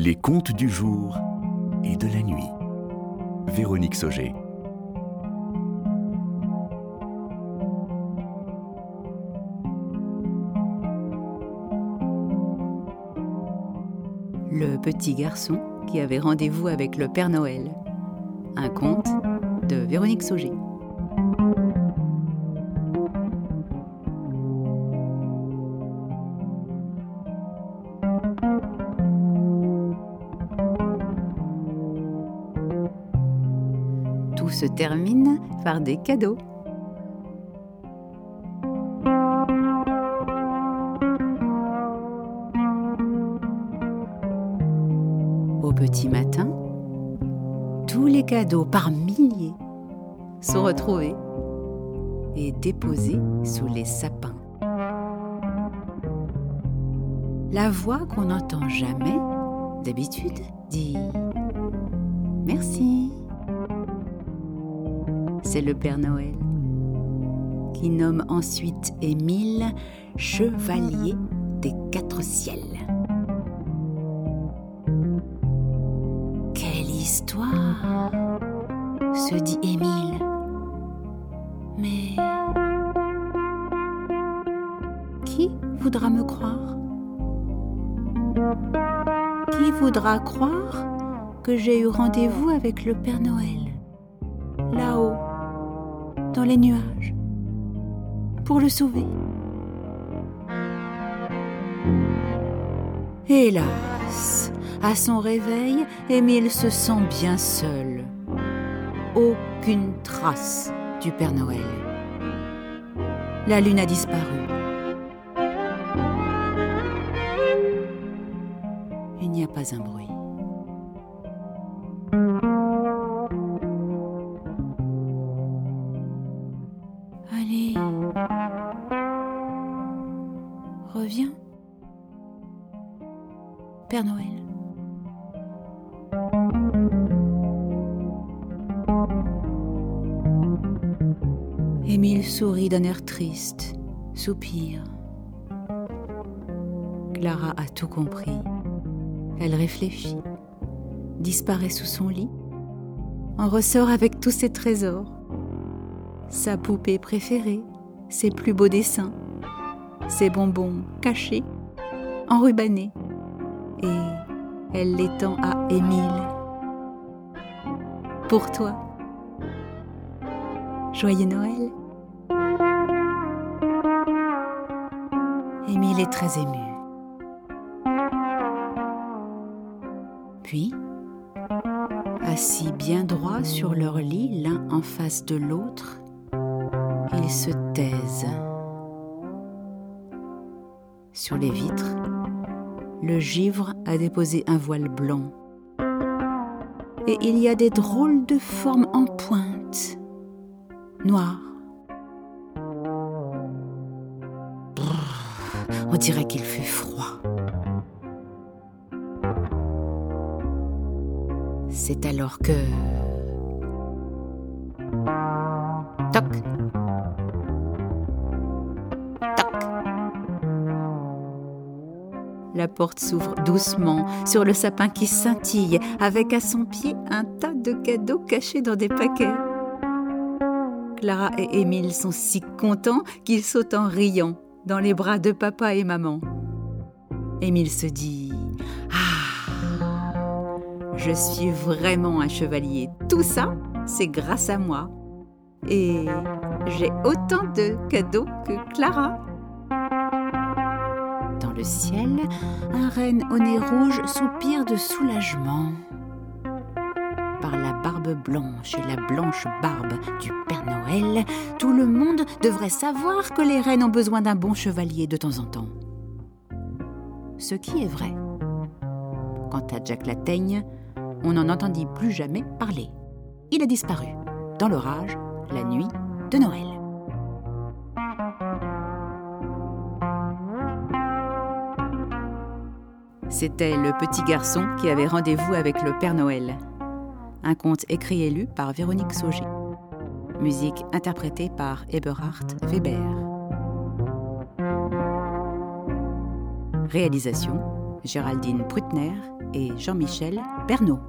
Les contes du jour et de la nuit. Véronique Sauger. Le petit garçon qui avait rendez-vous avec le Père Noël. Un conte de Véronique Sauger. Se termine par des cadeaux. Au petit matin, tous les cadeaux par milliers sont retrouvés et déposés sous les sapins. La voix qu'on n'entend jamais, d'habitude, dit Merci. C'est le Père Noël qui nomme ensuite Émile chevalier des quatre ciels. Quelle histoire se dit Émile. Mais qui voudra me croire? Qui voudra croire que j'ai eu rendez-vous avec le Père Noël? Là-haut, les nuages, pour le sauver Hélas, à son réveil, Émile se sent bien seul. Aucune trace du Père Noël. La lune a disparu. Il n'y a pas un bruit. Reviens. Père Noël. Émile sourit d'un air triste, soupire. Clara a tout compris. Elle réfléchit, disparaît sous son lit, en ressort avec tous ses trésors. Sa poupée préférée, ses plus beaux dessins, ses bonbons cachés, enrubannés. Et elle les tend à Émile. Pour toi. Joyeux Noël. Émile est très ému. Puis, assis bien droit sur leur lit, l'un en face de l'autre, ils se taisent. Sur les vitres, le givre a déposé un voile blanc. Et il y a des drôles de formes en pointe, noires. On dirait qu'il fait froid. C'est alors que... La porte s'ouvre doucement sur le sapin qui scintille, avec à son pied un tas de cadeaux cachés dans des paquets. Clara et Émile sont si contents qu'ils sautent en riant dans les bras de papa et maman. Émile se dit Ah Je suis vraiment un chevalier. Tout ça, c'est grâce à moi. Et j'ai autant de cadeaux que Clara. Le ciel, un renne au nez rouge soupire de soulagement. Par la barbe blanche et la blanche barbe du Père Noël, tout le monde devrait savoir que les reines ont besoin d'un bon chevalier de temps en temps. Ce qui est vrai. Quant à Jack la Teigne, on n'en entendit plus jamais parler. Il a disparu dans l'orage la nuit de Noël. C'était le petit garçon qui avait rendez-vous avec le Père Noël. Un conte écrit et lu par Véronique Sauger. Musique interprétée par Eberhard Weber. Réalisation Géraldine Prutner et Jean-Michel Bernot.